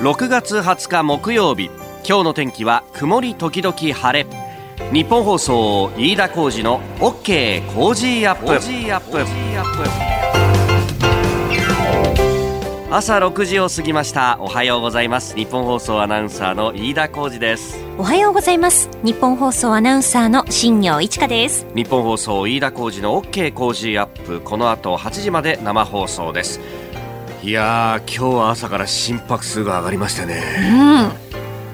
6月20日木曜日。今日の天気は曇り時々晴れ。ニッポン放送飯田浩司の OK Cozy up。朝6時を過ぎました。おはようございます。ニッポン放送アナウンサーの飯田浩司です。おはようございます。ニッポン放送アナウンサーの新行市佳です。ニッポン放送飯田浩司の OK Cozy up。この後8時まで生放送ですいやー今日は朝から心拍数が上がりましたね、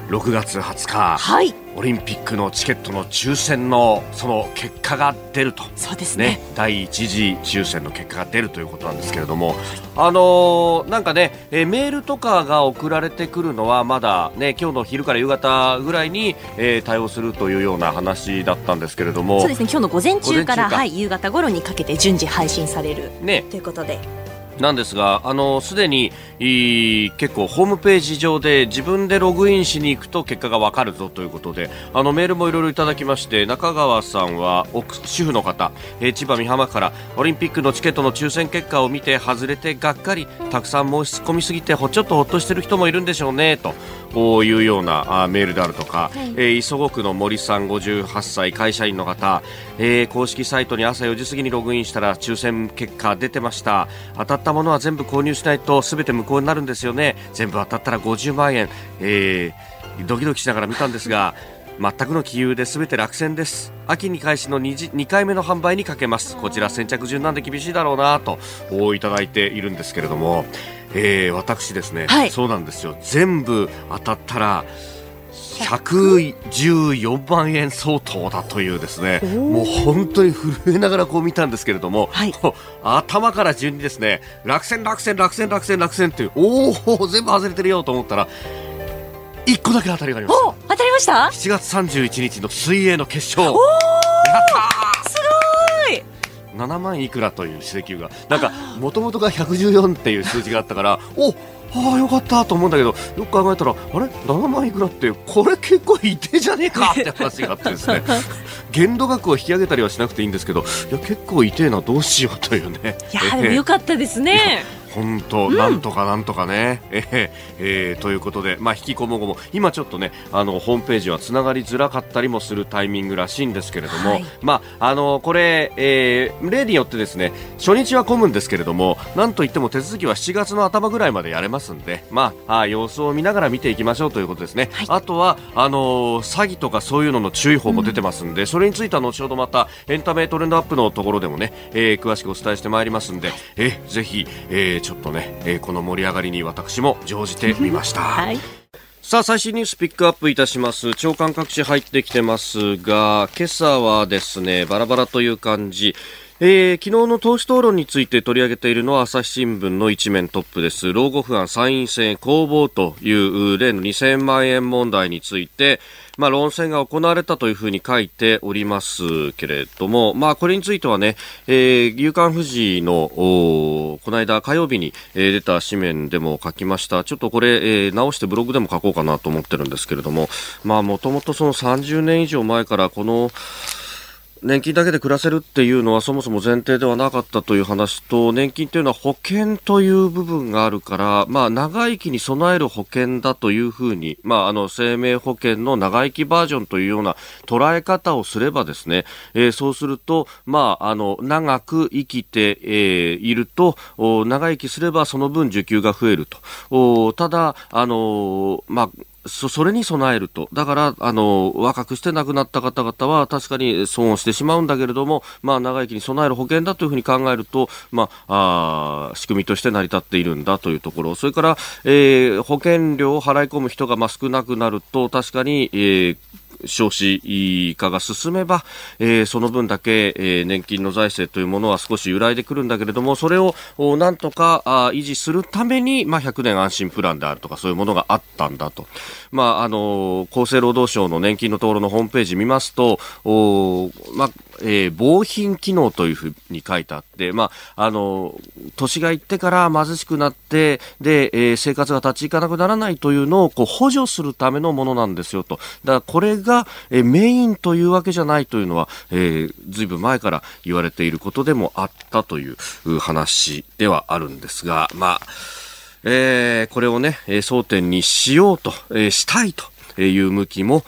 うん、6月20日、はい、オリンピックのチケットの抽選のその結果が出ると。そうですね、ね、第一次抽選の結果が出るということなんですけれども、あのー、なんかね、えー、メールとかが送られてくるのはまだね今日の昼から夕方ぐらいに、えー、対応するというような話だったんですけれども。そうですね。今日の午前中からはい、夕方頃にかけて順次配信される、ね、ということでなんですが、あの、すでに、結構ホームページ上で自分でログインしに行くと結果がわかるぞということで、あの、メールもいろいろいただきまして、中川さんは、主婦の方、えー、千葉美浜から、オリンピックのチケットの抽選結果を見て外れてがっかり、たくさん申し込みすぎて、ほちょっとほっとしてる人もいるんでしょうね、と。こういうようなあメールであるとか、はい、えー、磯子区の森さん58歳会社員の方、えー、公式サイトに朝4時過ぎにログインしたら抽選結果出てました。当たったものは全部購入しないと全て無効になるんですよね。全部当たったら50万円、えー、ドキドキしながら見たんですが 全くの気遊で全て落選です。秋に開始の 2, 2回目の販売にかけます。こちら先着順なんで厳しいだろうなといただいているんですけれどもえー、私ですね、はい、そうなんですよ。全部当たったら114万円相当だというですねもう本当に震えながらこう見たんですけれども、はい、頭から順にですね落選落選落選落選落選っていうおお全部外れてるよと思ったら1個だけ当たりがありました。当たりました？7月31日の水泳の決勝7万いくらという指摘が。なんかもともとが114っていう数字があったからおああよかったと思うんだけどよく考えたらあれ？7万いくらってこれ結構いてじゃねえかって話があってですね。限度額を引き上げたりはしなくていいんですけどいや結構いてえなどうしようというね。いやでもよかったですね本当、うん、なんとかなんとかね、えー、えー、ということで、まあ、引きこもごも、今ちょっとね、あの、ホームページはつながりづらかったりもするタイミングらしいんですけれども、はい、まあ、あの、これ、えー、例によってですね、初日は混むんですけれども、なんといっても手続きは7月の頭ぐらいまでやれますんで、まあ、あ様子を見ながら見ていきましょうということですね。はい、あとは、あの詐欺とかそういうのの注意報も出てますんで、うん、それについては後ほどまた、エンタメトレンドアップのところでもね、えー、詳しくお伝えしてまいりますんで、えー、ぜひ、えー、ちょっとね、えーこの盛り上がりに私も乗じてみました。はいさあ、最新ニュースピックアップいたします。長官各紙入ってきてますが、今朝はですね、バラバラという感じ。えー、昨日の党首討論について取り上げているのは朝日新聞の一面トップです。老後不安参院選公募という例の2000万円問題について、まあ、論戦が行われたというふうに書いておりますけれども、まあ、これについてはね、えー、夕刊富士の、この間火曜日に、えー、出た紙面でも書きました。ちょっとこれ、えー、直してブログでも書こうかなと思ってるんですけれども、まあ、もともとその30年以上前からこの、年金だけで暮らせるっていうのはそもそも前提ではなかったという話と年金というのは保険という部分があるから、まあ、長生きに備える保険だというふうに、まあ、あの生命保険の長生きバージョンというような捉え方をすればですね、えー、そうすると、まあ、あの長く生きて、えー、いると長生きすればその分受給が増えると。ただあの、まあそそれに備えると、だからあの若くして亡くなった方々は確かに損をしてしまうんだけれども、まあ、長生きに備える保険だというふうに考えると、まあ、あ仕組みとして成り立っているんだというところ、それから、えー、保険料を払い込む人がまあ少なくなると、確かに、えー少子化が進めば、えー、その分だけ、えー、年金の財政というものは少し揺らいでくるんだけれども、それをなんとかあ維持するために、まあ、100年安心プランであるとか、そういうものがあったんだと。まあ、あの、厚生労働省の年金のところのホームページ見ますと、おまあ、えー、防貧機能というふうに書いてあって、まあ、あの、年がいってから貧しくなって、で、えー、生活が立ち行かなくならないというのをこう補助するためのものなんですよと。だからこれが、えー、メインというわけじゃないというのは、えー、ずいぶん前から言われていることでもあったという話ではあるんですが、まあ、えー、これをね、争点にしようと、えー、したいという向きも、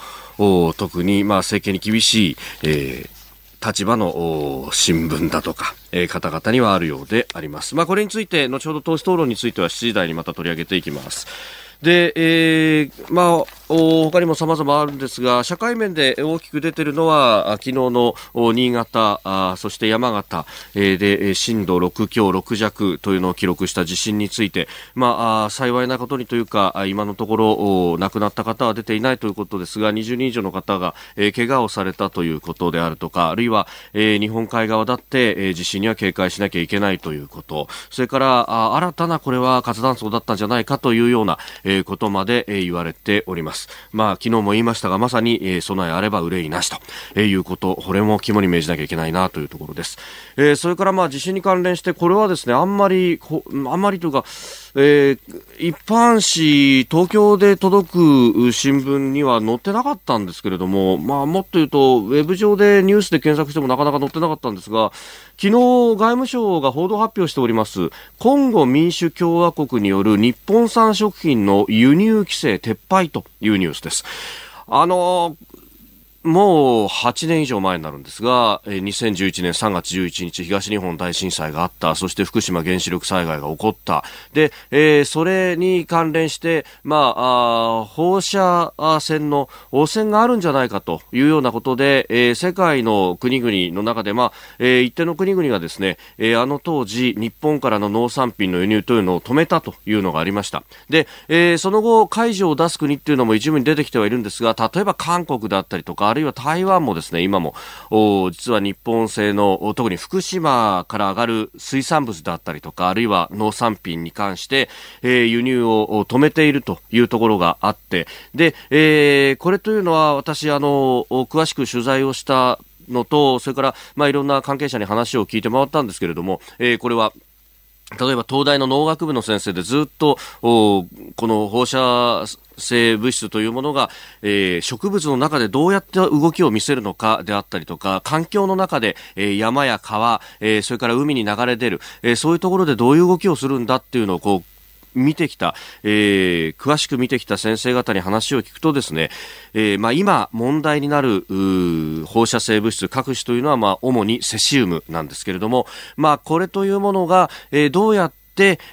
特に、まあ、政権に厳しい、えー立場の新聞だとか、えー、方々にはあるようであります。まあ、これについて、後ほど党首討論については7時台にまた取り上げていきます。で、えー、まあ、他にも様々あるんですが、社会面で大きく出ているのは、昨日の新潟、そして山形、で震度6強6弱というのを記録した地震について、まあ、幸いなことにというか、今のところ亡くなった方は出ていないということですが、20人以上の方が、えー、怪我をされたということであるとか、あるいは、日本海側だって、地震には警戒しなきゃいけないということ、それから新たなこれは活断層だったんじゃないかというような、ことまで、えー、言われております。まあ、昨日も言いましたが、まさに、えー、備えあれば憂いなしと、えー、いうこと、これも肝に銘じなきゃいけないなというところです。えー、それからまあ地震に関連して、これはですね、あんまり、あんまりというか、えー、一般紙、東京で届く新聞には載ってなかったんですけれども、まあ、もっと言うと、ウェブ上でニュースで検索してもなかなか載ってなかったんですが、昨日外務省が報道発表しております、コンゴ民主共和国による日本産食品の輸入規制撤廃というニュースです。あのもう8年以上前になるんですが、2011年3月11日、東日本大震災があった、そして福島原子力災害が起こった。で、えー、それに関連して、まあ、あ放射線の汚染があるんじゃないかというようなことで、えー、世界の国々の中で、まあ、えー、一定の国々がですね、えー、あの当時、日本からの農産品の輸入というのを止めたというのがありました。で、えー、その後、解除を出す国っていうのも一部に出てきてはいるんですが、例えば韓国だったりとか、るいは台湾もですね、今も、実は日本製の、特に福島から上がる水産物だったりとか、あるいは農産品に関して、えー、輸入を止めているというところがあって、で、えー、これというのは私、あの、詳しく取材をしたのと、それから、まあ、いろんな関係者に話を聞いて回ったんですけれども、えー、これは、例えば東大の農学部の先生でずっとこの放射性物質というものが、えー、植物の中でどうやって動きを見せるのかであったりとか環境の中で、えー、山や川、えー、それから海に流れ出る、え、そういうところでどういう動きをするんだっていうのをこう見てきた、えー、詳しく見てきた先生方に話を聞くとですね、えー、まあ、今問題になる放射性物質各種というのは、まあ、主にセシウムなんですけれども、まあ、これというものが、えー、どうやって、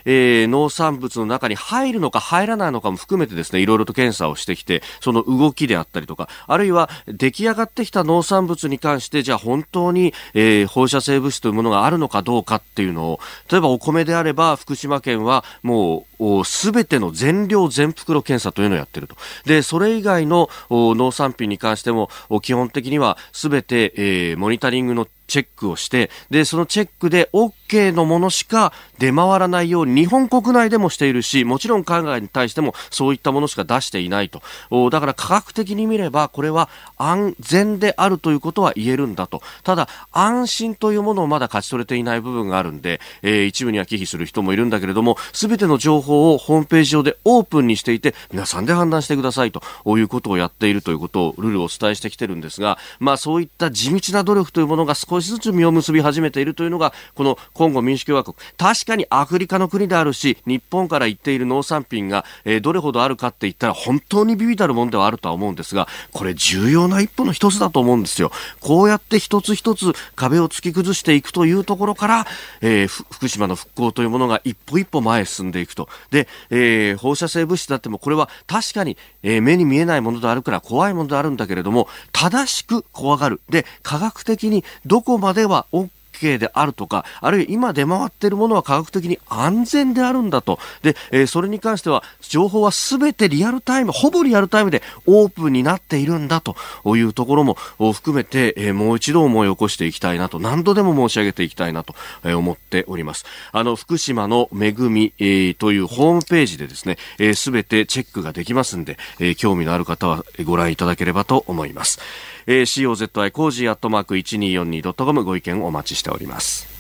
えー、農産物の中に入るのか入らないのかも含めてですね、いろいろと検査をしてきて、その動きであったりとか、あるいは出来上がってきた農産物に関して、じゃあ本当に、えー、放射性物質というものがあるのかどうかっていうのを、例えばお米であれば、福島県はもう、すべての全量全袋検査というのをやってると。で、それ以外の農産品に関しても、基本的にはすべて、えー、モニタリングのチェックをして、で、そのチェックで OK のものしか出回らないように日本国内でもしているし、もちろん海外に対してもそういったものしか出していないと。だから科学的に見ればこれは安全であるということは言えるんだと。ただ、安心というものをまだ勝ち取れていない部分があるんで、えー、一部には忌避する人もいるんだけれども、すべての情報をホームページ上でオープンにしていて、皆さんで判断してくださいということをやっているということをルールをお伝えしてきてるんですが、まあそういった地道な努力というものが少少しずつ実を結び始めているというのがこのコンゴ民主共和国。確かにアフリカの国であるし日本から行っている農産品が、えー、どれほどあるかって言ったら本当にビビたるものではあるとは思うんですがこれ重要な一歩の一つだと思うんですよ。こうやって一つ一つ壁を突き崩していくというところから、えー、福島の復興というものが一歩一歩前へ進んでいくと。で、えー、放射性物質だってもこれは確かに、えー、目に見えないものであるから怖いものであるんだけれども正しく怖がる。で科学的にどこまでは OK であるとか、あるいは今出回っているものは科学的に安全であるんだと。で、えー、それに関しては、情報は全てリアルタイム、ほぼリアルタイムでオープンになっているんだというところも含めて、えー、もう一度思い起こしていきたいなと、何度でも申し上げていきたいなと思っております。あの、福島の恵み、えー、というホームページでですね、す、えー、べ、てチェックができますんで、えー、興味のある方はご覧いただければと思います。えー、COZY cozyアットマーク 1242.com ご意見お待ちしております。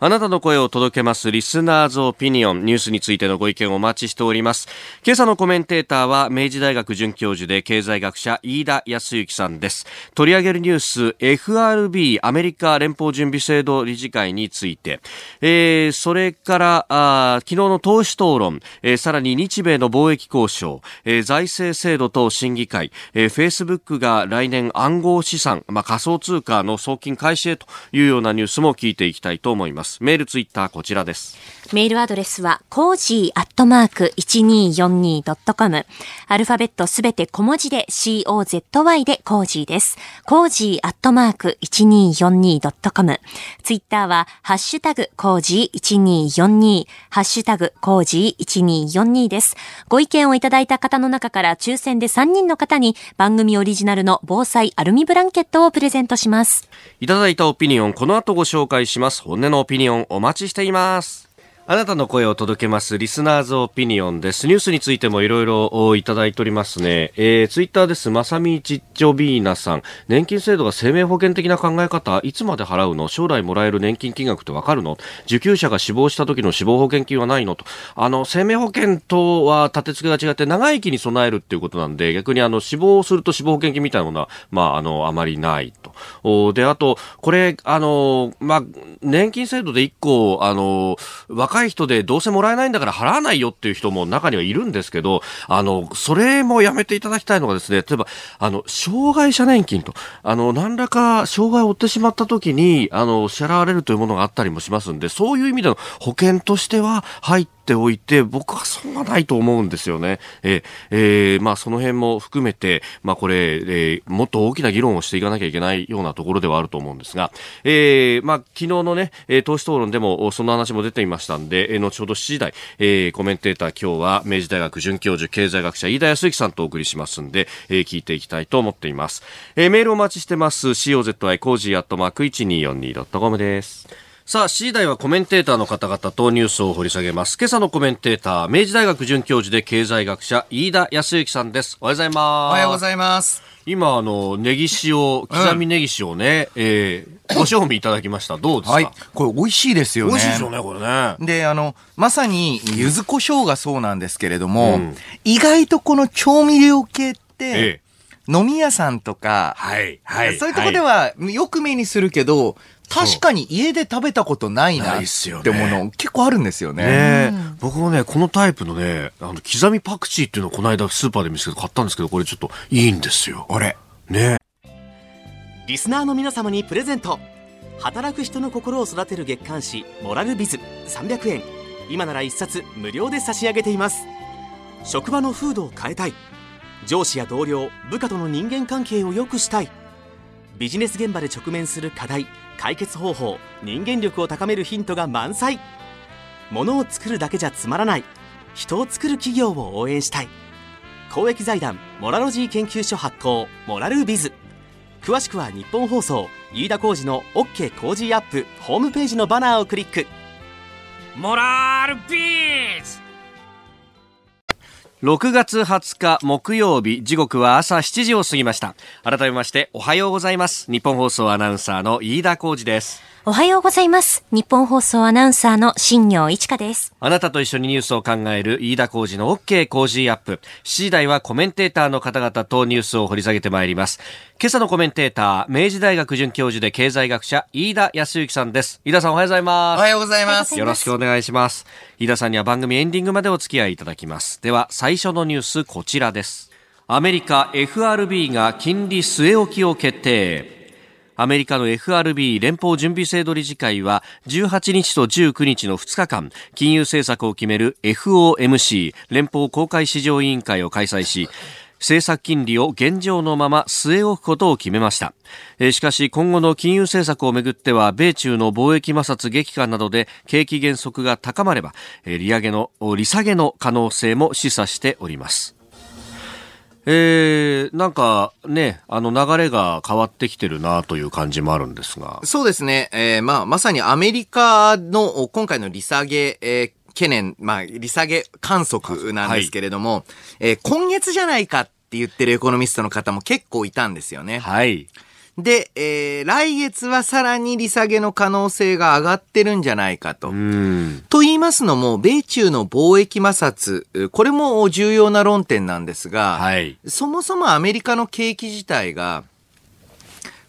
あなたの声を届けます listeners' opinion ニュースについてのご意見をお待ちしております。今朝のコメンテーターは明治大学准教授で経済学者飯田泰之さんです。取り上げるニュース FRB アメリカ連邦準備制度理事会について、えー、それからあ昨日の党首討論、えー、さらに日米の貿易交渉、えー、財政制度等審議会、えー、Facebook が来年暗号資産、まあ、仮想通貨の送金開始へというようなニュースも聞いていきたいと思います。メール、ツイッター、こちらです。メールアドレスは、 cozyアットマーク 1242.com。アルファベットすべて小文字で COZY で cozyです。 cozyアットマーク 1242.com。ツイッターは、ハッシュタグコージー1242、ハッシュタグコージー1242です。ご意見をいただいた方の中から抽選で3人の方に番組オリジナルの防災アルミブランケットをプレゼントします。いただいたオピニオン、この後ご紹介します。本音のオピニオンお待ちしています。あなたの声を届けますリスナーズオピニオンです。ニュースについてもいろいろいただいておりますね。えー、ツイッターです。まさみちっちょビーナさん。年金制度が生命保険的な考え方、いつまで払うの？将来もらえる年金金額ってわかるの？受給者が死亡した時の死亡保険金はないのと。あの、生命保険とは立て付けが違って長生きに備えるっていうことなんで、逆にあの、死亡すると死亡保険金みたいなものは、まあ、あの、あまりないと。おで、あと、これ、あの、まあ、年金制度で一個、あの、若い人でどうせもらえないんだから払わないよっていう人も中にはいるんですけど、あの、それもやめていただきたいのがですね、例えば、あの、障害者年金と、あの、何らか障害を負ってしまった時に、あの、支払われるというものがあったりもしますんで、そういう意味での保険としては入ってておいて、僕はそんなないと思うんですよね。ええー、まあその辺も含めて、まあこれ、えー、もっと大きな議論をしていかなきゃいけないようなところではあると思うんですが、えー、まあ昨日のね、えー、党首討論でもその話も出ていましたんで、後ほど7時台、えー、コメンテーター今日は明治大学准教授経済学者飯田泰之さんとお送りしますんで、えー、聞いていきたいと思っています。えー、メールお待ちしてます。COZY コージーアットマーク 1242.com です。さあ、7時台はコメンテーターの方々とニュースを掘り下げます。今朝のコメンテーター、明治大学准教授で経済学者、飯田泰之さんです。おはようございます。おはようございます。今、あの、ネギ塩、刻みネギ塩ね、うん、えー、ご賞味いただきました。どうですか？はい。これ美味しいですよね。美味しいですよね、これね。で、あの、まさに、柚子胡椒がそうなんですけれども、うん、意外とこの調味料系って、ええ飲み屋さんとか、はい、はい。そういうとこではよく目にするけど、確かに家で食べたことないなってもの、結構あるんですよね。ね僕もね、このタイプのね、あの、刻みパクチーっていうのをこの間スーパーで見つけて買ったんですけど、これちょっといいんですよ。あれねリスナーの皆様にプレゼント。働く人の心を育てる月刊誌、モラルビズ300円。今なら1冊無料で差し上げています。職場の風土を変えたい。上司や同僚、部下との人間関係を良くしたい。ビジネス現場で直面する課題解決方法人間力を高めるヒントが満載。ものを作るだけじゃつまらない。人を作る企業を応援したい。公益財団モラロジー研究所発行モラルビズ。詳しくは日本放送飯田浩司の OK 工事アップホームページのバナーをクリック。モラルビズ！6月20日木曜日時刻は朝7時を過ぎました。改めましておはようございます。日本放送アナウンサーの飯田浩二です。おはようございます。日本放送アナウンサーの新業一華です。あなたと一緒にニュースを考える飯田浩二の OK 工事アップ。7時台はコメンテーターの方々とニュースを掘り下げてまいります。今朝のコメンテーター、明治大学准教授で経済学者、飯田康之さんです。飯田さんおはようございます。おはようございます。よろしくお願いします。飯田さんには番組エンディングまでお付き合いいただきます。では、最初のニュース、こちらです。アメリカ FRB が金利据え置きを決定。アメリカの FRB 連邦準備制度理事会は18日と19日の2日間金融政策を決める FOMC 連邦公開市場委員会を開催し政策金利を現状のまま据え置くことを決めました。しかし今後の金融政策をめぐっては米中の貿易摩擦激化などで景気減速が高まれば利上げの利下げの可能性も示唆しております。えー、なんかね、あの流れが変わってきてるなという感じもあるんですが。そうですね。えー、まあ、まさにアメリカの今回の利下げ、えー懸念、まあ、利下げ観測なんですけれども、はい、えー、今月じゃないかって言ってるエコノミストの方も結構いたんですよね。はい。で、えー、来月はさらに利下げの可能性が上がってるんじゃないかと。と言いますのも、米中の貿易摩擦、これも重要な論点なんですが、はい、そもそもアメリカの景気自体が、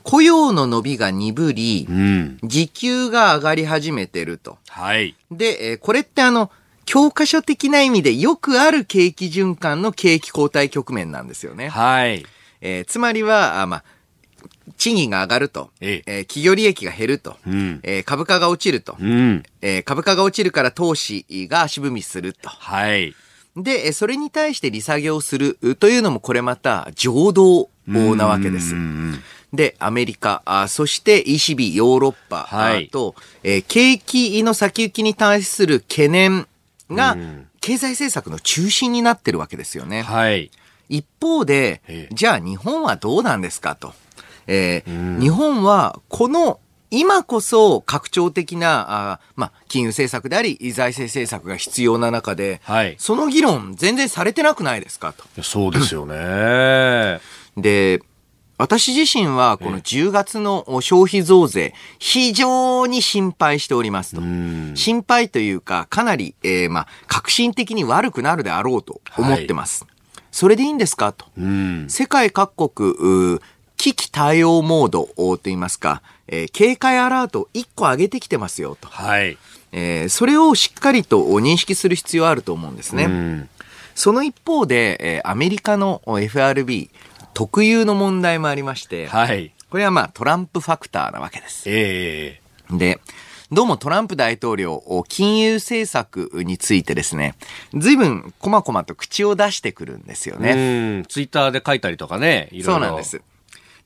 雇用の伸びが鈍り、うん、時給が上がり始めてると。はい。で、えー、これってあの、教科書的な意味でよくある景気循環の景気後退局面なんですよね。はい。えー、つまりは、あまあ、賃金が上がると、ええー、企業利益が減ると、うん、えー、株価が落ちると、うん、えー、株価が落ちるから投資が足踏みすると。はい。で、それに対して利下げをするというのもこれまた情動なわけです。で、アメリカ、あそして ECB、ヨーロッパ、はい、と、えー、景気の先行きに対する懸念が、経済政策の中心になってるわけですよね。はい。一方で、じゃあ日本はどうなんですかと。えー、日本はこの今こそ拡張的な、あまあ、金融政策であり、財政政策が必要な中で、はい、その議論全然されてなくないですかと。そうですよね。で、私自身はこの10月の消費増税、非常に心配しておりますと。心配というか、かなり、えー、まあ、革新的に悪くなるであろうと思ってます。はい、それでいいんですかと。世界各国、危機対応モードと言いますか、えー、警戒アラートを1個上げてきてますよと。はい。えー、それをしっかりと認識する必要あると思うんですね。その一方で、えー、アメリカの FRB 特有の問題もありまして、はい。これはまあトランプファクターなわけです。ええー、で、どうもトランプ大統領、金融政策についてですね、随分こまこまと口を出してくるんですよね。うん、ツイッターで書いたりとかね、いろいろ。そうなんです。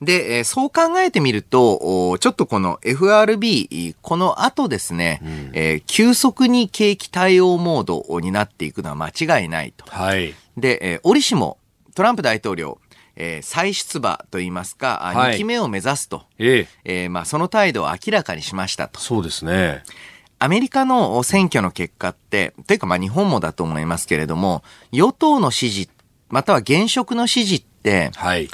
で、えー、そう考えてみると、ちょっとこの FRB、この後ですね、うん、えー、急速に景気対応モードになっていくのは間違いないと。はい。で、えー、折しも、トランプ大統領、えー、再出馬といいますか、はい、2期目を目指すと、ええー、まあ、その態度を明らかにしましたと。そうですね。アメリカの選挙の結果って、というかまあ日本もだと思いますけれども、与党の支持、または現職の支持って、はい、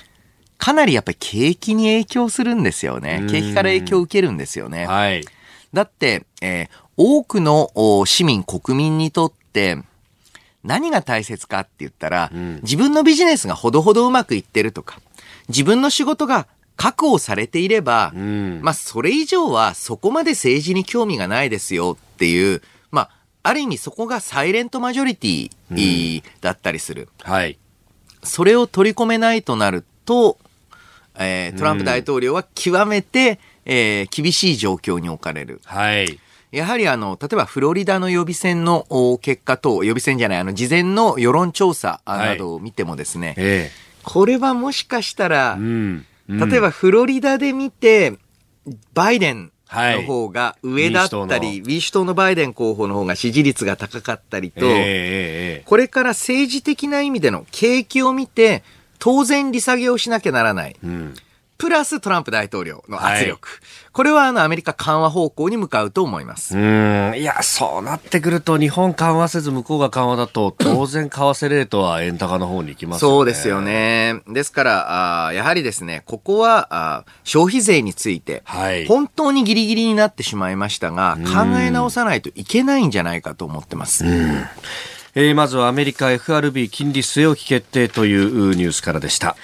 かなりやっぱり景気に影響するんですよね。景気から影響を受けるんですよね。はい。だって、えー、多くの市民、国民にとって、何が大切かって言ったら、うん、自分のビジネスがほどほどうまくいってるとか、自分の仕事が確保されていれば、うん、まあ、それ以上はそこまで政治に興味がないですよっていう、まあ、ある意味そこがサイレントマジョリティだったりする。うん、はい。それを取り込めないとなると、えー、トランプ大統領は極めて、えー、厳しい状況に置かれる。はい。やはりあの、例えばフロリダの予備選の結果と、予備選じゃない、あの、事前の世論調査などを見てもですね、はいえ。これはもしかしたら、うんうん、例えばフロリダで見て、バイデンの方が上だったり、民主党のバイデン候補の。方が支持率が高かったりと、えー、これから政治的な意味での景気を見て、当然利下げをしなきゃならない。うんプラストランプ大統領の圧力。はい、これはあのアメリカ緩和方向に向かうと思います。うん。いや、そうなってくると日本緩和せず向こうが緩和だと当然為替レートは円高の方に行きますよね。そうですよね。ですから、あやはりですね、ここはあ消費税について、はい、本当にギリギリになってしまいましたが、考え直さないといけないんじゃないかと思ってます。うんえー、まずはアメリカ FRB 金利据え置き決定というニュースからでした。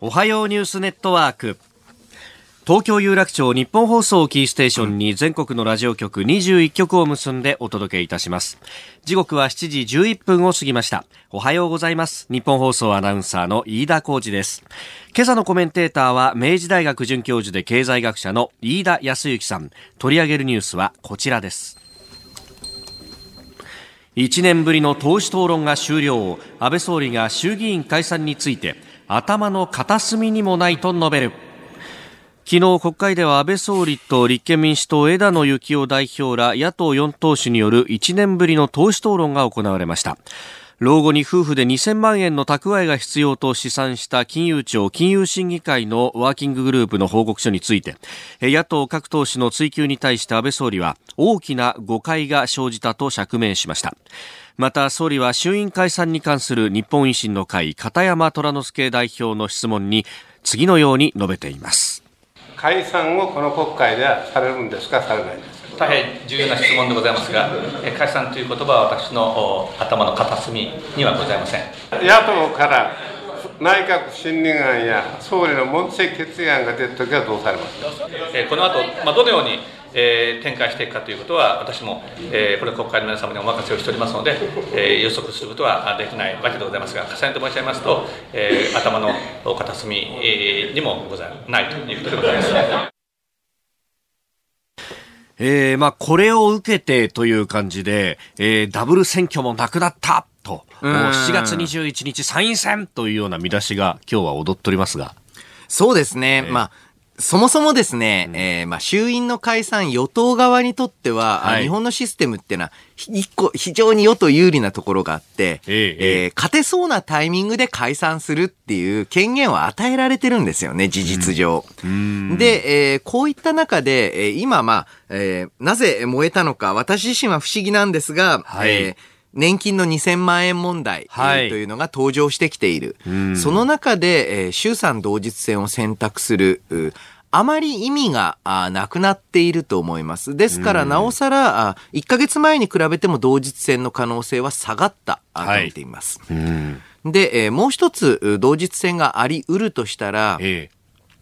おはようニュースネットワーク。東京有楽町日本放送キーステーションに全国のラジオ局21局を結んでお届けいたします。時刻は7時11分を過ぎました。おはようございます。日本放送アナウンサーの飯田浩二です。今朝のコメンテーターは明治大学准教授で経済学者の飯田康之さん。取り上げるニュースはこちらです。1年ぶりの党首討論が終了。安倍総理が衆議院解散について頭の片隅にもないと述べる。昨日国会では安倍総理と立憲民主党枝野幸男代表ら野党4党首による1年ぶりの党首討論が行われました老後に夫婦で2000万円の蓄えが必要と試算した金融庁金融審議会のワーキンググループの報告書について野党各党首の追及に対して安倍総理は大きな誤解が生じたと釈明しましたまた総理は衆院解散に関する日本維新の会片山虎之助代表の質問に次のように述べています解散をこの国会ではされるんですか、されないんですか？大変重要な質問でございますが、解散という言葉は私の頭の片隅にはございません。野党から内閣不信任案や総理の問責決議案が出たときはどうされます？か、えこの後、まあどのように、えー、展開していくかということは、私も、えー、これ国会の皆様にお任せをしておりますので、えー、予測することはできないわけでございますが、重ねて申し上げますと、えー、頭の片隅にもございないということでございます。えー、まあ、これを受けてという感じで、えー、ダブル選挙もなくなったと、7月21日参院選というような見出しが今日は踊っておりますが。そうですね。えー、まあ、そもそもですね、うん、えー、まあ、衆院の解散、与党側にとっては、はい、日本のシステムっていうのは、一個、非常に与党有利なところがあって、えー、えー、勝てそうなタイミングで解散するっていう権限を与えられてるんですよね、事実上。うん、で、えー、こういった中で、えー、今、まあ、えー、なぜ燃えたのか、私自身は不思議なんですが、はい、えー年金の2000万円問題、はい、というのが登場してきている。その中で、えー、衆参同日戦を選択する、あまり意味がなくなっていると思います。ですから、なおさら、1ヶ月前に比べても同日戦の可能性は下がった。と見ています。はい、で、えー、もう一つ同日戦があり得るとしたら、え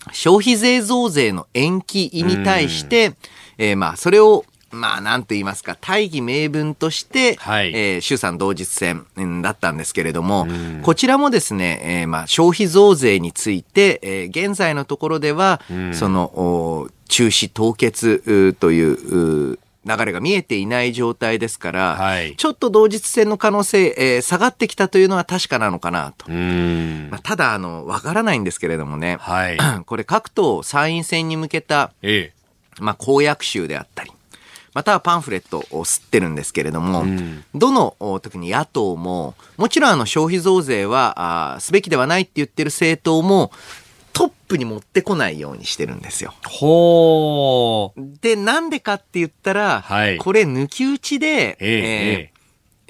ー、消費税増税の延期に対して、えー、まあ、それをまあ、なんと言いますか、大義名分として、はい、えー、衆参同日戦だったんですけれども、こちらもですね、えー、まあ、消費増税について、えー、現在のところでは、その、中止凍結という流れが見えていない状態ですから、はい、ちょっと同日戦の可能性、えー、下がってきたというのは確かなのかなと。まあ、ただ、あの、わからないんですけれどもね、はい、これ各党参院選に向けた、ええ、まあ、公約集であったり、またはパンフレットを吸ってるんですけれども、うん、どの特に野党も、もちろんあの消費増税はあすべきではないって言ってる政党も、トップに持ってこないようにしてるんですよ。ほー。で、なんでかって言ったら、はい、これ抜き打ちで、えー、え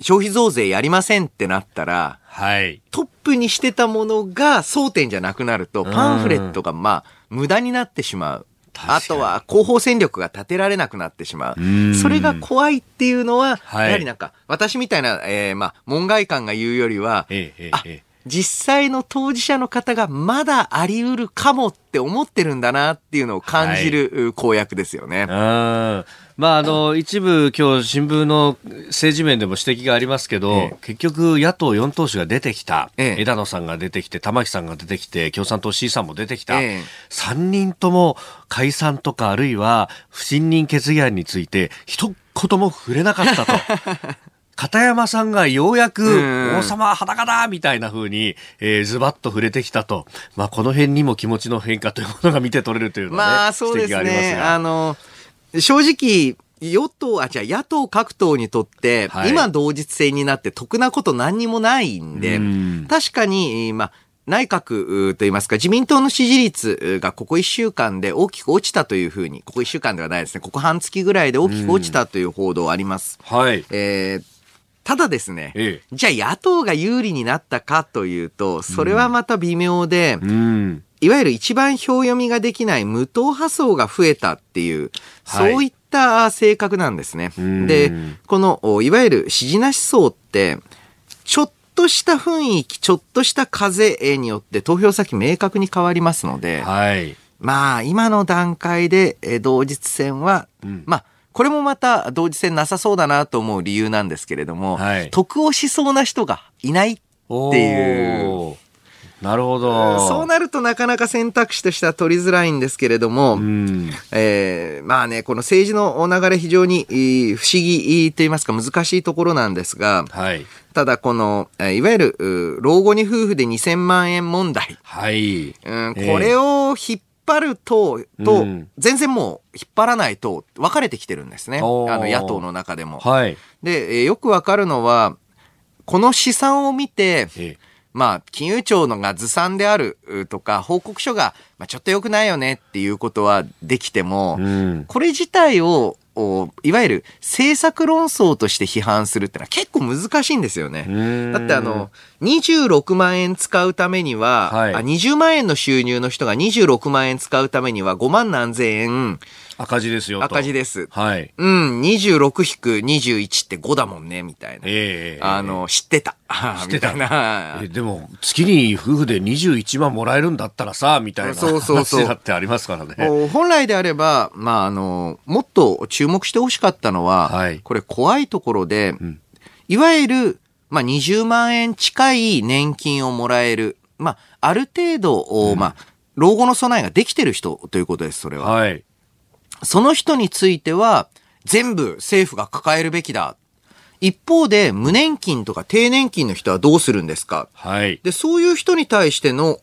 ー、消費増税やりませんってなったら、はい、トップにしてたものが争点じゃなくなると、パンフレットがまあ、無駄になってしまう。あとは広報戦力が立てられなくなってしまう。それが怖いっていうのは、はい、やはりなんか、私みたいな、えー、まあ、門外漢が言うよりは、ええあ、え実際の当事者の方がまだあり得るかもって思ってるんだなっていうのを感じる公約ですよね。はいまあ、あの、一部今日新聞の政治面でも指摘がありますけど、ええ、結局野党4党首が出てきた、え、枝野さんが出てきて、玉木さんが出てきて、共産党 C さんも出てきた、え、3人とも解散とかあるいは不信任決議案について一言も触れなかったと。片山さんがようやく王様裸だみたいな風に、えー、ズバッと触れてきたと。まあ、この辺にも気持ちの変化というものが見て取れるというのは、ね、まあ、そうですね。あの、正直、与党、あ、じゃ野党各党にとって、はい、今同日制になって得なこと何にもないんで、ん確かに、まあ、内閣といいますか、自民党の支持率がここ1週間で大きく落ちたというふうに、ここ1週間ではないですね、ここ半月ぐらいで大きく落ちたという報道あります。はい。えーただですね、ええ、じゃあ野党が有利になったかというと、それはまた微妙で、うん、いわゆる一番票読みができない無党派層が増えたっていう、はい、そういった性格なんですね。で、この、いわゆる支持なし層って、ちょっとした雰囲気、ちょっとした風によって投票先明確に変わりますので、はい、まあ、今の段階で同日戦は、うん、まあ、これもまた同時戦なさそうだなと思う理由なんですけれども、はい、得をしそうな人がいないっていう。なるほど。そうなるとなかなか選択肢としては取りづらいんですけれども、うん、えー、まあね、この政治の流れ非常に不思議と言いますか難しいところなんですが、はい、ただこの、いわゆる老後に夫婦で2000万円問題、はい、うん、これを引っ張る党と、全然もう引っ張らない党、分かれてきてるんですね。あの野党の中でも。はい、で、よくわかるのは、この試算を見て、ええまあ、金融庁のがずさんであるとか、報告書が、まあ、ちょっと良くないよねっていうことはできても、うん、これ自体をいわゆる政策論争として批判するってのは結構難しいんですよね。だってあの、26万円使うためには、はい、あ20万円の収入の人が26万円使うためには5万何千円、赤字ですよ赤字です。はい。うん、26-21って5だもんね、みたいな。ええー、あの、知ってた。知ってた。な。えでも、月に夫婦で21万もらえるんだったらさ、みたいなそうそうそう話だってありますからね。本来であれば、まあ、あの、もっと注目してほしかったのは、はい、これ怖いところで、うん、いわゆる、まあ、20万円近い年金をもらえる。まあ、ある程度、うん、まあ、老後の備えができてる人ということです、それは。はい。その人については、全部政府が抱えるべきだ。一方で、無年金とか低年金の人はどうするんですか？はい。で、そういう人に対しての、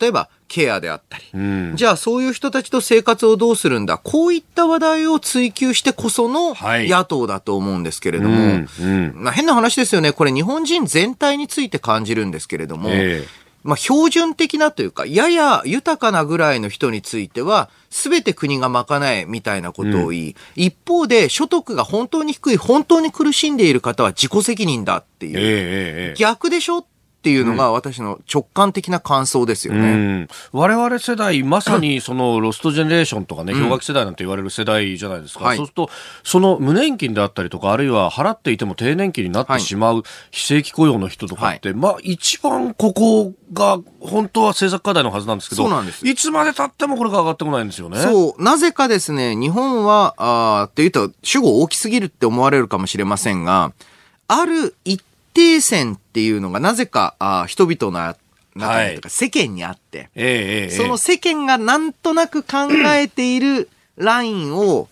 例えば、ケアであったり、うん、じゃあそういう人たちと生活をどうするんだ、こういった話題を追求してこその野党だと思うんですけれども、はいうんうん、まあ、変な話ですよね。これ日本人全体について感じるんですけれども、えーまあ、標準的なというか、やや豊かなぐらいの人については、すべて国が賄えみたいなことを言い、うん、一方で所得が本当に低い、本当に苦しんでいる方は自己責任だっていう。えー、逆でしょっていうのが私の直感的な感想ですよね。うん、我々世代、まさに そのロストジェネレーションとかね、氷河期世代なんて言われる世代じゃないですか。はい、そうすると、その無年金であったりとか、あるいは払っていても低年金になってしまう非正規雇用の人とかって、はい、まあ一番ここが本当は政策課題のはずなんですけど、そうなんですいつまで経ってもこれが上がってこないんですよね。そう。なぜかですね、日本は、あって言うと主語大きすぎるって思われるかもしれませんが、ある一定線っていうのがなぜか、あ人々の中にとか世間にあって、えその世間がなんとなく考えている ラインを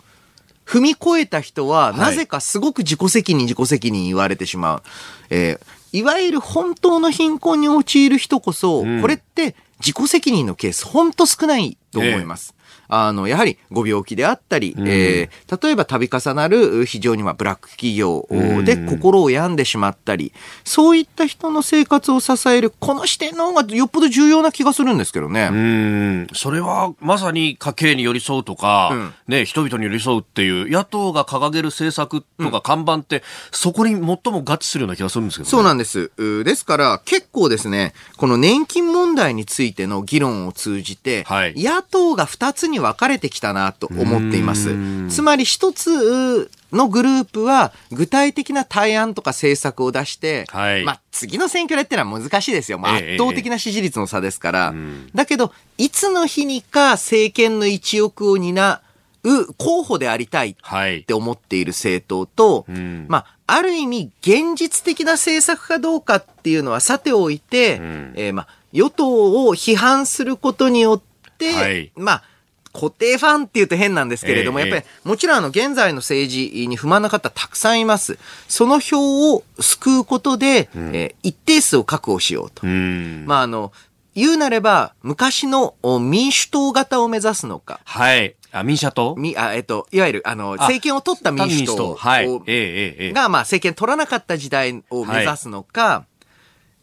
踏み越えた人は、なぜかすごく自己責任、自己責任言われてしまう。えー、いわゆる本当の貧困に陥る人こそ、これって自己責任のケース、ほんと少ないと思います。あの、やはりご病気であったり、うん、えー、例えば度重なる非常にまあブラック企業で心を病んでしまったり、そういった人の生活を支える、この視点の方がよっぽど重要な気がするんですけどね。うん。それはまさに家計に寄り添うとか、うん、ね、人々に寄り添うっていう、野党が掲げる政策とか看板って、そこに最も合致するような気がするんですけど、ね、そうなんです。ですから、結構ですね、この年金問題についての議論を通じて、はい、野党が2つに分かれてきたなと思っています。つまり一つのグループは具体的な対案とか政策を出して、はい、まあ次の選挙でってのは難しいですよ。まあ、圧倒的な支持率の差ですから。ええ、だけど、いつの日にか政権の一翼を担う候補でありたいって思っている政党と、はいまあ、ある意味現実的な政策かどうかっていうのはさておいて、うん、えー、まあ、与党を批判することによって、はい、まあ、固定ファンって言うと変なんですけれども、えー、やっぱり、もちろんあの、現在の政治に不満な方たくさんいます。その票を救うことで、うん、えー、一定数を確保しようと。まあ、あの、言うなれば、昔の民主党型を目指すのか。はい。あ、民社党？み、あ、えっと、いわゆる、あの、政権を取った民主党はい。ええええ。が、まあ、政権取らなかった時代を目指すのか、は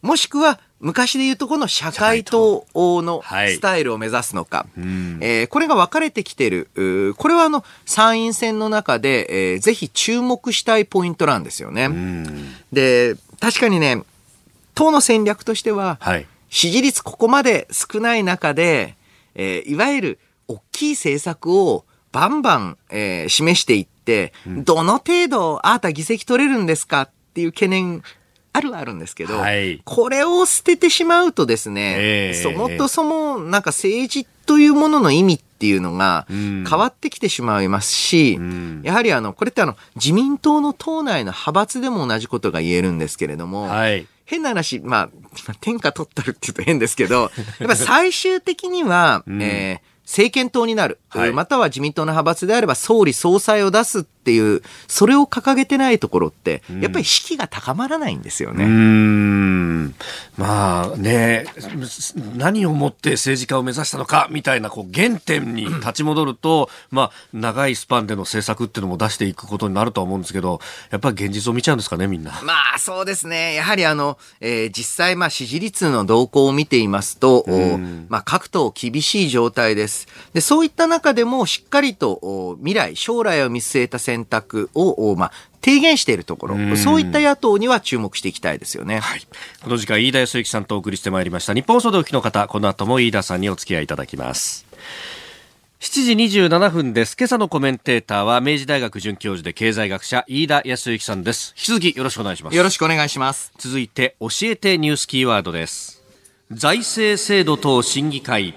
い、もしくは、昔で言うとこの社会党のスタイルを目指すのか、はいえー、これが分かれてきてる。これはあの参院選の中で、えー、ぜひ注目したいポイントなんですよね。で、確かにね、党の戦略としては、はい、支持率ここまで少ない中で、えー、いわゆる大きい政策をバンバン、えー、示していって、うん、どの程度あなた議席取れるんですかっていう懸念あるはあるんですけど、はい、これを捨ててしまうとですね、えー、そもとそもなんか政治というものの意味っていうのが変わってきてしまいますし、うん、やはりあの、これってあの、自民党の党内の派閥でも同じことが言えるんですけれども、はい、変な話、まあ、天下取ったるって言うと変ですけど、やっぱ最終的には、うん、えー政権党になる、はい、または自民党の派閥であれば総理総裁を出すっていう、それを掲げてないところって、やっぱり士気が高まらないんですよね。うん。まあね、何をもって政治家を目指したのかみたいなこう原点に立ち戻ると、まあ長いスパンでの政策っていうのも出していくことになるとは思うんですけど、やっぱり現実を見ちゃうんですかね、みんな。まあそうですね。やはりあの、えー、実際まあ支持率の動向を見ていますと、まあ各党厳しい状態です。で、そういった中でもしっかりと未来、将来を見据えた選択を、まあ、提言しているところ、そういった野党には注目していきたいですよね。はい、この時間、飯田康之さんとお送りしてまいりました。日本総動機の方、この後も飯田さんにお付き合いいただきます。7時27分です。今朝のコメンテーターは明治大学准教授で経済学者飯田康之さんです。引き続きよろしくお願いします。よろしくお願いします。続いて教えてニュースキーワードです。財政制度等審議会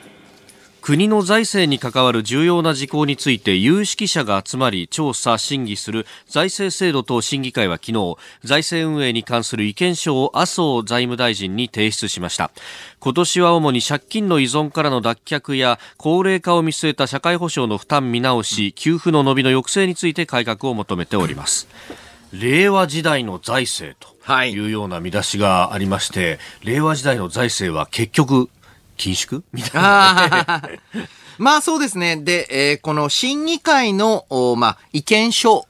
国の財政に関わる重要な事項について有識者が集まり調査審議する。財政制度等審議会は昨日財政運営に関する意見書を麻生財務大臣に提出しました。今年は主に借金の依存からの脱却や高齢化を見据えた社会保障の負担見直し給付の伸びの抑制について改革を求めております。令和時代の財政というような見出しがありまして、令和時代の財政は結局緊縮？みたいな、ね。まあそうですね。で、えー、この審議会の、まあ、意見書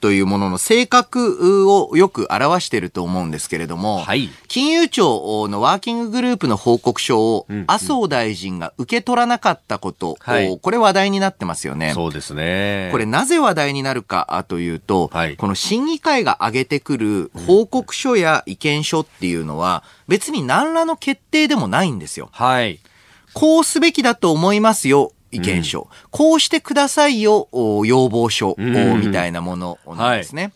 というものの性格をよく表していると思うんですけれども、はい、金融庁のワーキンググループの報告書を麻生大臣が受け取らなかったこと、はい、これ話題になってますよね。そうですね。これなぜ話題になるかというと、はい、この審議会が上げてくる報告書や意見書っていうのは、別に何らの決定でもないんですよ。はい。こうすべきだと思いますよ。意見書、うん、こうしてくださいよ、要望書、みたいなものなんですね。はい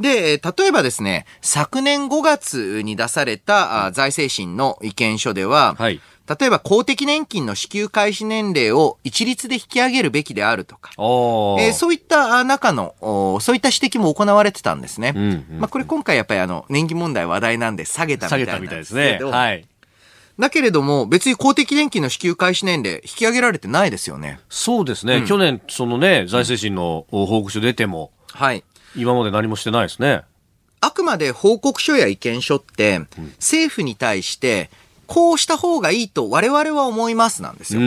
で、例えばですね、昨年5月に出された財政審の意見書では、はい、例えば公的年金の支給開始年齢を一律で引き上げるべきであるとか、えー、そういった中の、そういった指摘も行われてたんですね。うんうんうん、まあこれ今回やっぱりあの、年金問題話題なんで下げたみたいなんですけど、はい。だけれども、別に公的年金の支給開始年齢、引き上げられてないですよね。そうですね。うん、去年、そのね、財政審の報告書出ても、はい。今まで何もしてないですね。あくまで報告書や意見書って、政府に対して、こうした方がいいと我々は思いますなんですよ。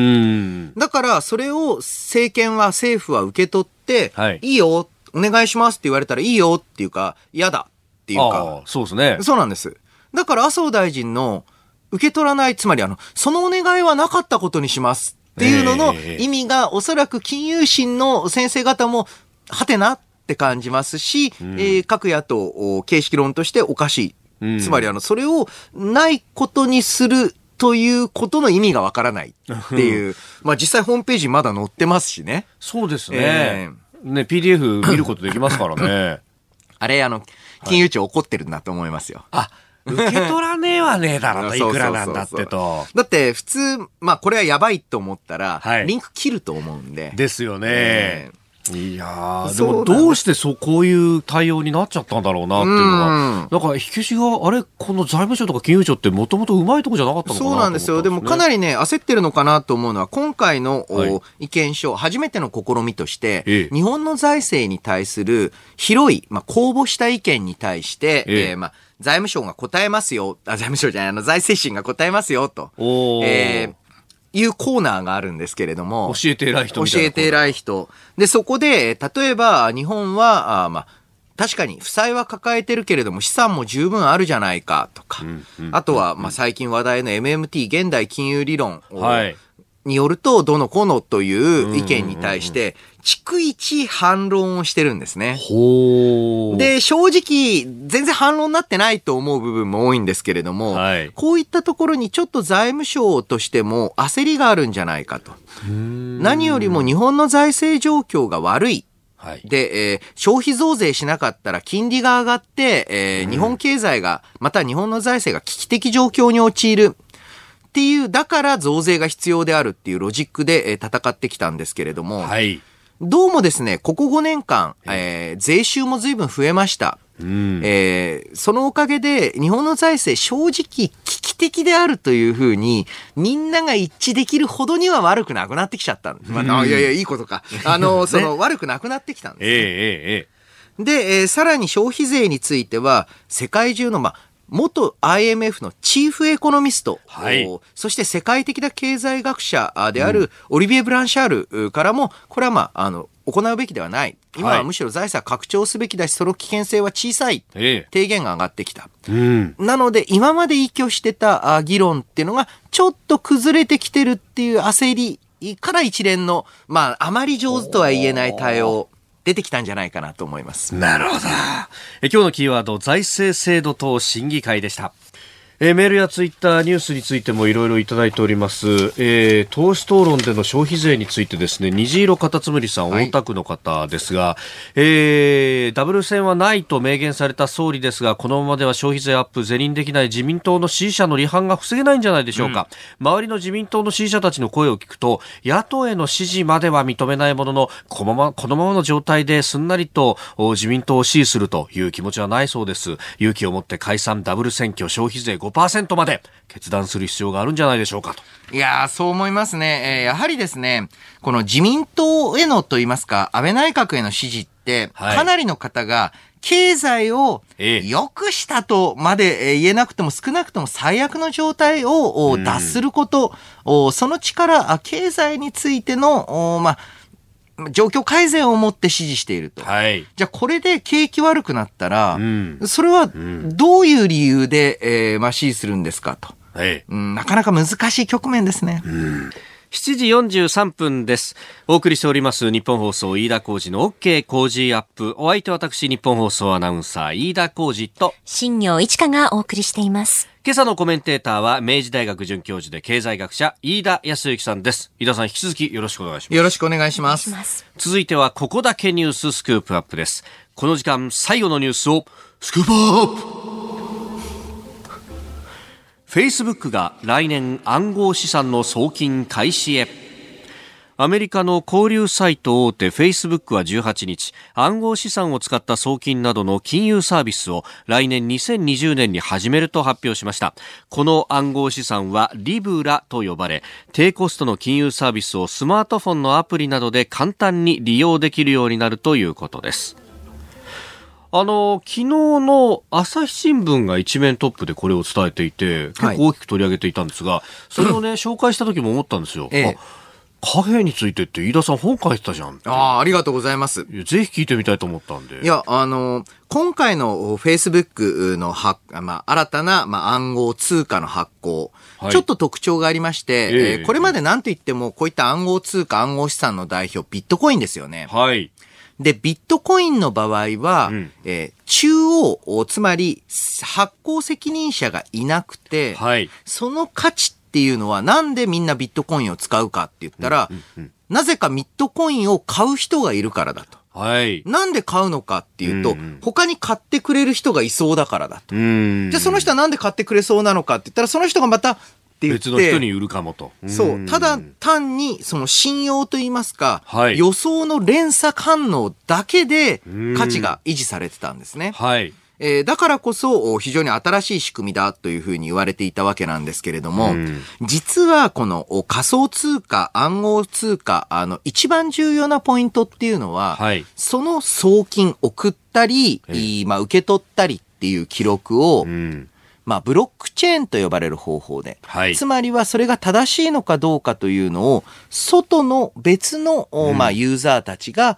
だから、それを政権は、政府は受け取って、はい、いいよ、お願いしますって言われたらいいよっていうか、嫌だっていうか。そうですね。そうなんです。だから麻生大臣の受け取らない、つまりあの、そのお願いはなかったことにしますっていうのの意味が、おそらく金融審の先生方も、はてなって感じますし、うん、えー、各野党、形式論としておかしい。うん、つまりあの、それをないことにするということの意味がわからないっていう、まあ実際ホームページまだ載ってますしね。そうですね。えー、ね、PDF 見ることできますからね。あれ、あの、金融庁怒ってるんだと思いますよ。あ、受け取らねえはねえだろと、いくらなんだってと。だって普通、まあこれはやばいと思ったら、はい、リンク切ると思うんで。ですよね。えーいやでもどうしてそうこういう対応になっちゃったんだろうなっていうのは、だから火消しがあれこの財務省とか金融庁ってもともとうまいとこじゃなかったのかなそうなんですよ。でもかなりね焦ってるのかなと思うのは今回の、はい、意見書初めての試みとして、ええ、日本の財政に対する広い、まあ、公募した意見に対して、ええ。えー、まあ財務省が答えますよ、あ財務省じゃない、あの財政審が答えますよと。えーいうコーナーがあるんですけれども。教えて偉い人教えて偉い人。で、そこで、例えば、日本は、あまあ、確かに負債は抱えてるけれども資産も十分あるじゃないかとか、あとは、まあ、最近話題の MMT 現代金融理論はい、によると、どのこのという意見に対して、逐一反論をしてるんですね。で、正直、全然反論になってないと思う部分も多いんですけれども、はい、こういったところにちょっと財務省としても焦りがあるんじゃないかと。何よりも日本の財政状況が悪い。はい、で、えー、消費増税しなかったら金利が上がって、えー、日本経済が、また日本の財政が危機的状況に陥る。っていう、だから増税が必要であるっていうロジックで、え戦ってきたんですけれども、はい、どうもですね、ここ5年間、えー、税収も随分増えました。うん、えー、そのおかげで日本の財政正直危機的であるというふうにみんなが一致できるほどには悪くなくなってきちゃったんです。まあ、いやいや、いいことか。あの、その、悪くなくなってきたんです、ね。えー、えー、で、えー、さらに消費税については世界中の、まあ、元 IMF のチーフエコノミスト、はい、そして世界的な経済学者であるオリビエ・ブランシャールからも、これはまあ、あの、行うべきではない。今はむしろ財産拡張すべきだし、その危険性は小さい。提言が上がってきた。うん、なので、今まで依拠してた議論っていうのが、ちょっと崩れてきてるっていう焦りから一連の、まあ、あまり上手とは言えない対応。出てきたんじゃないかなと思います。なるほど。え今日のキーワード、財政制度等審議会でした。えー、メールやツイッターニュースについてもいろいろいただいております、えー、党首討論での消費税についてですね虹色カタツムリさん、大田区の方ですが、えー、ダブル選はないと明言された総理ですがこのままでは消費税アップ是認できない自民党の支持者の離反が防げないんじゃないでしょうか、うん、周りの自民党の支持者たちの声を聞くと野党への支持までは認めないもののこのままこのままの状態ですんなりと自民党を支持するという気持ちはないそうです。勇気を持って解散ダブル選挙消費税5%まで決断する必要があるんじゃないでしょうかと。いやそう思いますね。えー、やはりですね、この自民党へのと言いますか、安倍内閣への支持って、かなりの方が、経済を良くしたとまで言えなくても少なくとも最悪の状態を脱すること、うん、その力、経済についての、まあ、状況改善をもって支持していると。はい。じゃあこれで景気悪くなったら、うん、それはどういう理由で、えー、まあ支持するんですかと。はい、うん。なかなか難しい局面ですね。うん7時43分です。お送りしております日本放送飯田浩二の OK 工事アップ。お相手は私日本放送アナウンサー飯田浩二と新業一華がお送りしています。今朝のコメンテーターは明治大学准教授で経済学者飯田康之さんです。飯田さん引き続きよろしくお願いします。よろしくお願いします。続いてはここだけニューススクープアップです。この時間最後のニュースをスクープアップフェイスブックが来年暗号資産の送金開始へ。アメリカの交流サイト大手フェイスブックは18日暗号資産を使った送金などの金融サービスを来年2020年に始めると発表しました。この暗号資産はリブラと呼ばれ低コストの金融サービスをスマートフォンのアプリなどで簡単に利用できるようになるということです。あの、昨日の朝日新聞が一面トップでこれを伝えていて、結構大きく取り上げていたんですが、はい、それをね、紹介した時も思ったんですよ。ええ貨幣についてって飯田さん本書いてたじゃん。ああ、ありがとうございます。ぜひ聞いてみたいと思ったんで。いや、あの、今回のフェイスブックのは、まあ、新たな、まあ、暗号通貨の発行、はい、ちょっと特徴がありまして、ええー、これまで何と言っても、こういった暗号通貨、暗号資産の代表、ビットコインですよね。はい。で、ビットコインの場合は、うん、えー、中央、つまり発行責任者がいなくて、はい、その価値っていうのはなんでみんなビットコインを使うかって言ったら、うんうんうん、なぜかビットコインを買う人がいるからだと。はい。なんで買うのかっていうと、うんうん、他に買ってくれる人がいそうだからだと。じゃあその人はなんで買ってくれそうなのかって言ったら、その人がまたって言って。別の人に売るかもと。そう。ただ単に、その信用といいますか、はい、予想の連鎖反応だけで価値が維持されてたんですね。はい。えー、だからこそ非常に新しい仕組みだというふうに言われていたわけなんですけれども、実はこの仮想通貨、暗号通貨、あの、一番重要なポイントっていうのは、はい、その送金送ったり、まあ、受け取ったりっていう記録を、うんまあ、ブロックチェーンと呼ばれる方法で、はい、つまりはそれが正しいのかどうかというのを、外の別の、うん、まあ、ユーザーたちが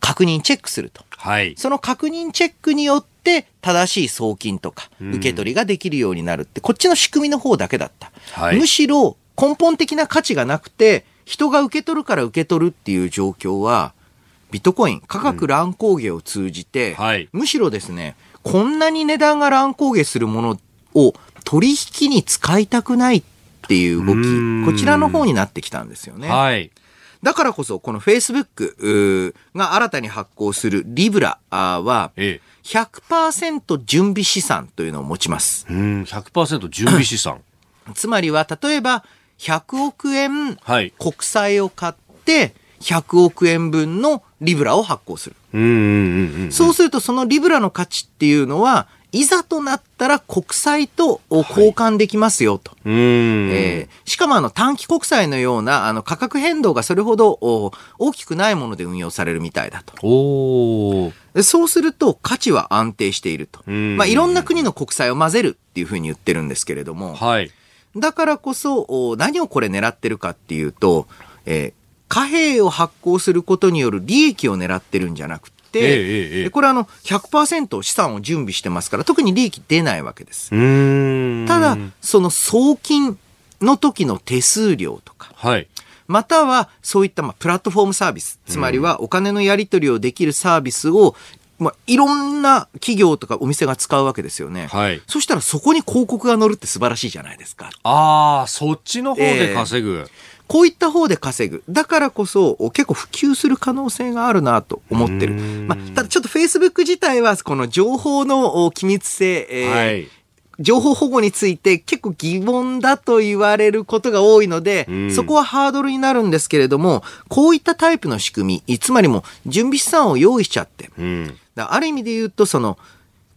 確認チェックすると。はい、その確認チェックによって、正しい送金とか、受け取りができるようになるって、こっちの仕組みの方だけだった。はい、むしろ、根本的な価値がなくて、人が受け取るから受け取るっていう状況は、ビットコイン、価格乱高下を通じて、うん。はい、むしろですね、こんなに値段が乱高下するものを取引に使いたくないっていう動き、こちらの方になってきたんですよね。はい。だからこそ、この Facebook が新たに発行するリブラは、100%準備資産というのを持ちます。うん、100%準備資産。つまりは、例えば、100億円国債を買って、100億円分のリブラを発行する。そうすると、そのリブラの価値っていうのは、いざとなったら国債と交換できますよと。はい、えー、しかもあの短期国債のようなあの価格変動がそれほど大きくないもので運用されるみたいだと。そうすると価値は安定していると。まあいろんな国の国債を混ぜるっていうふうに言ってるんですけれども。はい、だからこそ何をこれ狙ってるかっていうと、えー、貨幣を発行することによる利益を狙ってるんじゃなくて、ええこれあの100%資産を準備してますから特に利益出ないわけです。ただその送金の時の手数料とか、はい、またはそういったまあプラットフォームサービス、つまりはお金のやり取りをできるサービスを、まあ、いろんな企業とかお店が使うわけですよね。はい。そしたらそこに広告が載るって素晴らしいじゃないですか。ああ、そっちの方で稼ぐ。こういった方で稼ぐ。だからこそ結構普及する可能性があるなと思ってる。まあ、ただちょっと Facebook 自体はこの情報の機密性、えーはい。情報保護について結構疑問だと言われることが多いので、うんそこはハードルになるんですけれども、こういったタイプの仕組み、つまりもう準備資産を用意しちゃって、うん。ある意味で言うと、その、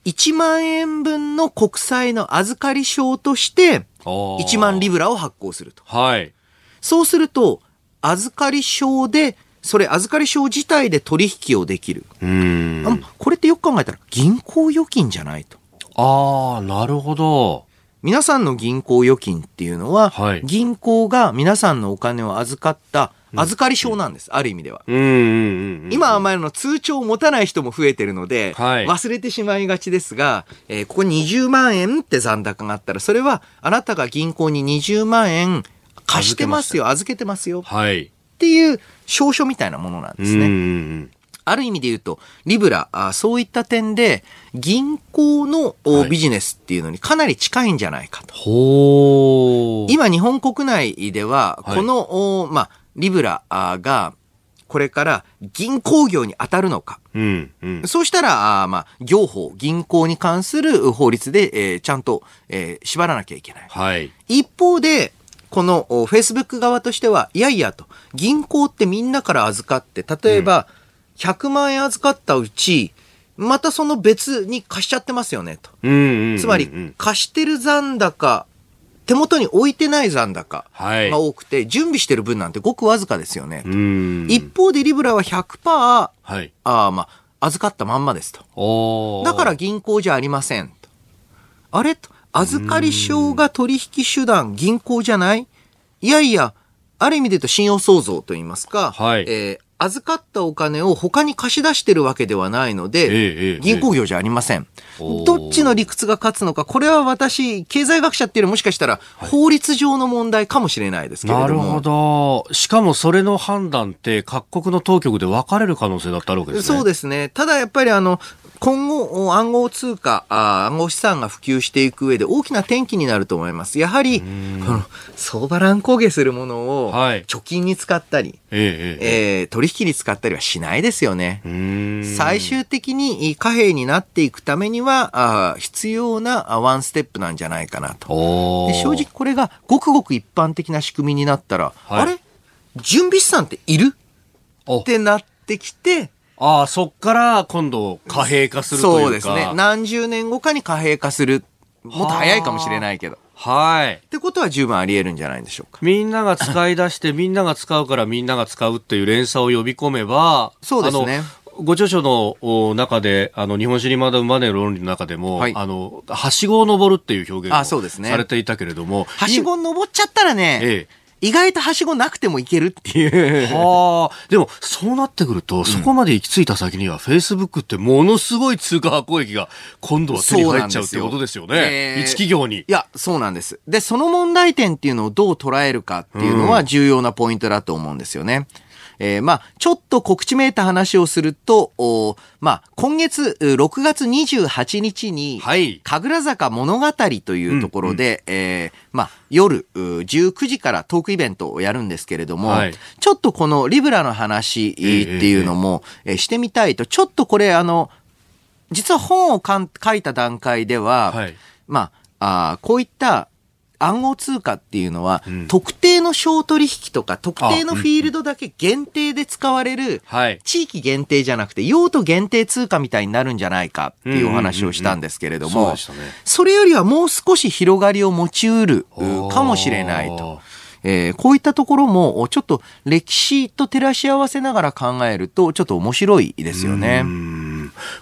1万円分の国債の預かり証として、1 1万リブラを発行すると。はい。そうすると、預かり証で、それ預かり証自体で取引をできる。うん。あこれってよく考えたら銀行預金じゃないと。ああ、なるほど。皆さんの銀行預金っていうのは、はい銀行が皆さんのお金を預かった預かり証なんです、ある意味では。うんうんうんうん。今は前の通帳を持たない人も増えてるので、はい忘れてしまいがちですが、えーここに20万円って残高があったら、それはあなたが銀行に20万円貸してますよ、預けてますよはい。っていう証書みたいなものなんですね。ある意味で言うと、リブラ、あそういった点で、銀行のビジネスっていうのにかなり近いんじゃないかと。ほー。今、日本国内では、はいこの、おまあ、リブラあが、これから銀行業に当たるのか。うんうん。そうしたら、あまあ、業法、銀行に関する法律で、えーちゃんと、えー縛らなきゃいけない。はい。一方で、このお Facebook 側としては、いやいやと、銀行ってみんなから預かって、例えば、100万円預かったうち、またその別に貸しちゃってますよね、と。つまり、貸してる残高、手元に置いてない残高はいが多くて、準備してる分なんてごくわずかですよね。うん。一方でリブラは100%、あはい。あまあ、預かったまんまですと。だから銀行じゃありませんと。あれと、預かり証が取引手段、銀行じゃない？いやいや、ある意味で言うと信用創造と言いますか、はいえー預かったお金を他に貸し出してるわけではないので、ええええ銀行業じゃありません。おーどっちの理屈が勝つのか、これは私、経済学者っていうよりもしかしたら法律上の問題かもしれないですけれども。なるほど。しかもそれの判断って各国の当局で分かれる可能性だってあるわけですね。そうですね。ただやっぱりあの、今後、暗号通貨あ、暗号資産が普及していく上で大きな転機になると思います。やはり、この相場乱高下するものをはい貯金に使ったり、ええええ。えー取引に使ったりはしないですよね。最終的に貨幣になっていくためには、あ必要なあワンステップなんじゃないかなと。正直これがごくごく一般的な仕組みになったら、はいあれ？準備資産っている？おってなってきて、ああ、そっから今度貨幣化するというか。そうですね。何十年後かに貨幣化する。もっと早いかもしれないけど。っはい。てことは十分あり得るんじゃないでしょうか。みんなが使い出して、みんなが使うからみんなが使うっていう連鎖を呼び込めば、そうですねあのご著書のお中で、あの、日本史に学ぶマネーの論理の中でも、はいあの、はしごを登るっていう表現あそうですねをされていたけれども、はしご登っちゃったらね、ええ意外とはしごなくてもいけるっていう。はあ。でも、そうなってくると、そこまで行き着いた先には、フェイスブックってものすごい通貨発行益が今度は手に入っちゃうってことですよね。えー一企業にい。や、そうなんです。で、その問題点っていうのをどう捉えるかっていうのは重要なポイントだと思うんですよね。えーまあ、ちょっと告知めいた話をすると、おまあ、今月、う6月28日に、はい。神楽坂物語というところで、えーまあ、夜、う19時からトークイベントをやるんですけれども、はい。ちょっとこのリブラの話えーっていうのも、えーしてみたいと、ちょっとこれあの、実は本をかん書いた段階では、はい。まあ、あーこういった暗号通貨っていうのは、ん特定の小取引とか、特定のフィールドだけ限定で使われる、はい。地域限定じゃなくて、用途限定通貨みたいになるんじゃないかっていうお話をしたんですけれどもそれよりはもう少し広がりを持ちうるうかもしれないと。えーこういったところも、ちょっと歴史と照らし合わせながら考えると、ちょっと面白いですよね。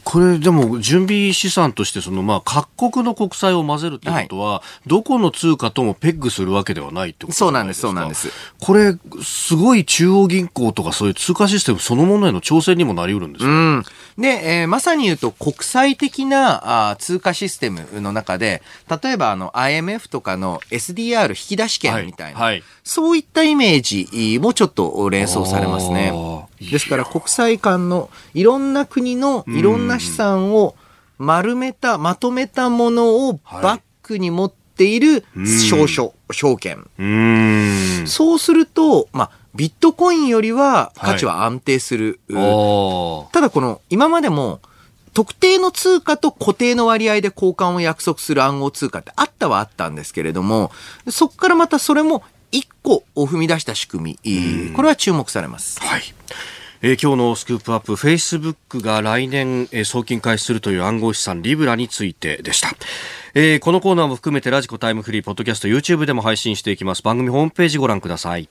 うんこれでも準備資産としてそのまあ各国の国債を混ぜるってことは、はい、どこの通貨ともペッグするわけではないってことそうなんです、そうなんです。これ、すごい中央銀行とかそういう通貨システムそのものへの挑戦にもなりうるんですか、うん、で、えー、まさに言うと国際的なあ通貨システムの中で、例えばあの IMF とかの SDR 引き出し権みたいな、はいはい、そういったイメージもちょっと連想されますね。ですから国際間のいろんな国のいろんな資産を丸めた、まとめたものをバックに持っている証書、証券。そうすると、まあ、ビットコインよりは価値は安定する。はい、ただこの、今までも、特定の通貨と固定の割合で交換を約束する暗号通貨ってあったはあったんですけれども、そこからまたそれも一個を踏み出した仕組み、これは注目されます。はい。えー、今日のスクープアップ、フェイスブックが来年、えー、送金開始するという暗号資産リブラについてでした。えー、このコーナーも含めてラジコタイムフリー、ポッドキャスト、YouTube でも配信していきます。番組ホームページご覧ください。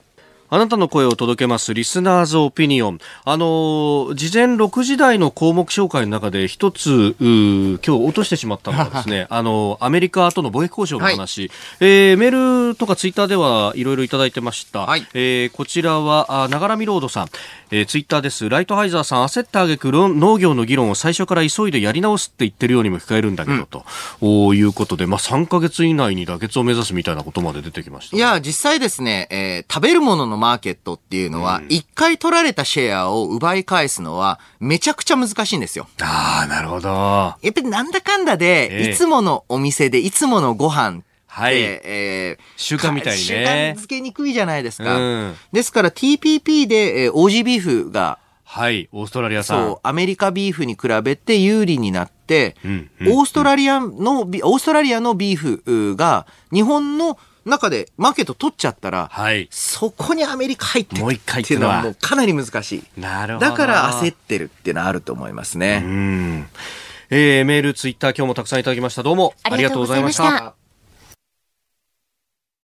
あなたの声を届けますリスナーズオピニオン。あの、事前6時台の項目紹介の中で一つ、今日落としてしまったのがですね、あの、アメリカとの貿易交渉の話、はい、えー、メールとかツイッターではいろいろいただいてました。はい、えー、こちらは、ながらみロードさん。えー、ツイッターです。ライトハイザーさん、焦った挙句農業の議論を最初から急いでやり直すって言ってるようにも聞こえるんだけど、うん、ということで、まあ、3か月以内に妥結を目指すみたいなことまで出てきました、ね、いや、実際ですね、えー、食べるもののマーケットっていうのは、一、うん、回取られたシェアを奪い返すのは、めちゃくちゃ難しいんですよ。ああ、なるほど。やっぱりなんだかんだで、いつものお店で、いつものご飯はい。えー、習慣みたいにね。習慣づけにくいじゃないですか。うん、ですから TPP で、えー、オージービーフが、はい、オーストラリア産。そう、アメリカビーフに比べて有利になって、うんうん、オーストラリアの、オーストラリアのビーフが、日本の中でマーケット取っちゃったら、はい、そこにアメリカ入ってもう一回っていうのはもうかなり難しい。なるほど。だから焦ってるっていうのはあると思いますね。うん。えー、メール、ツイッター今日もたくさんいただきました。どうもありがとうございました。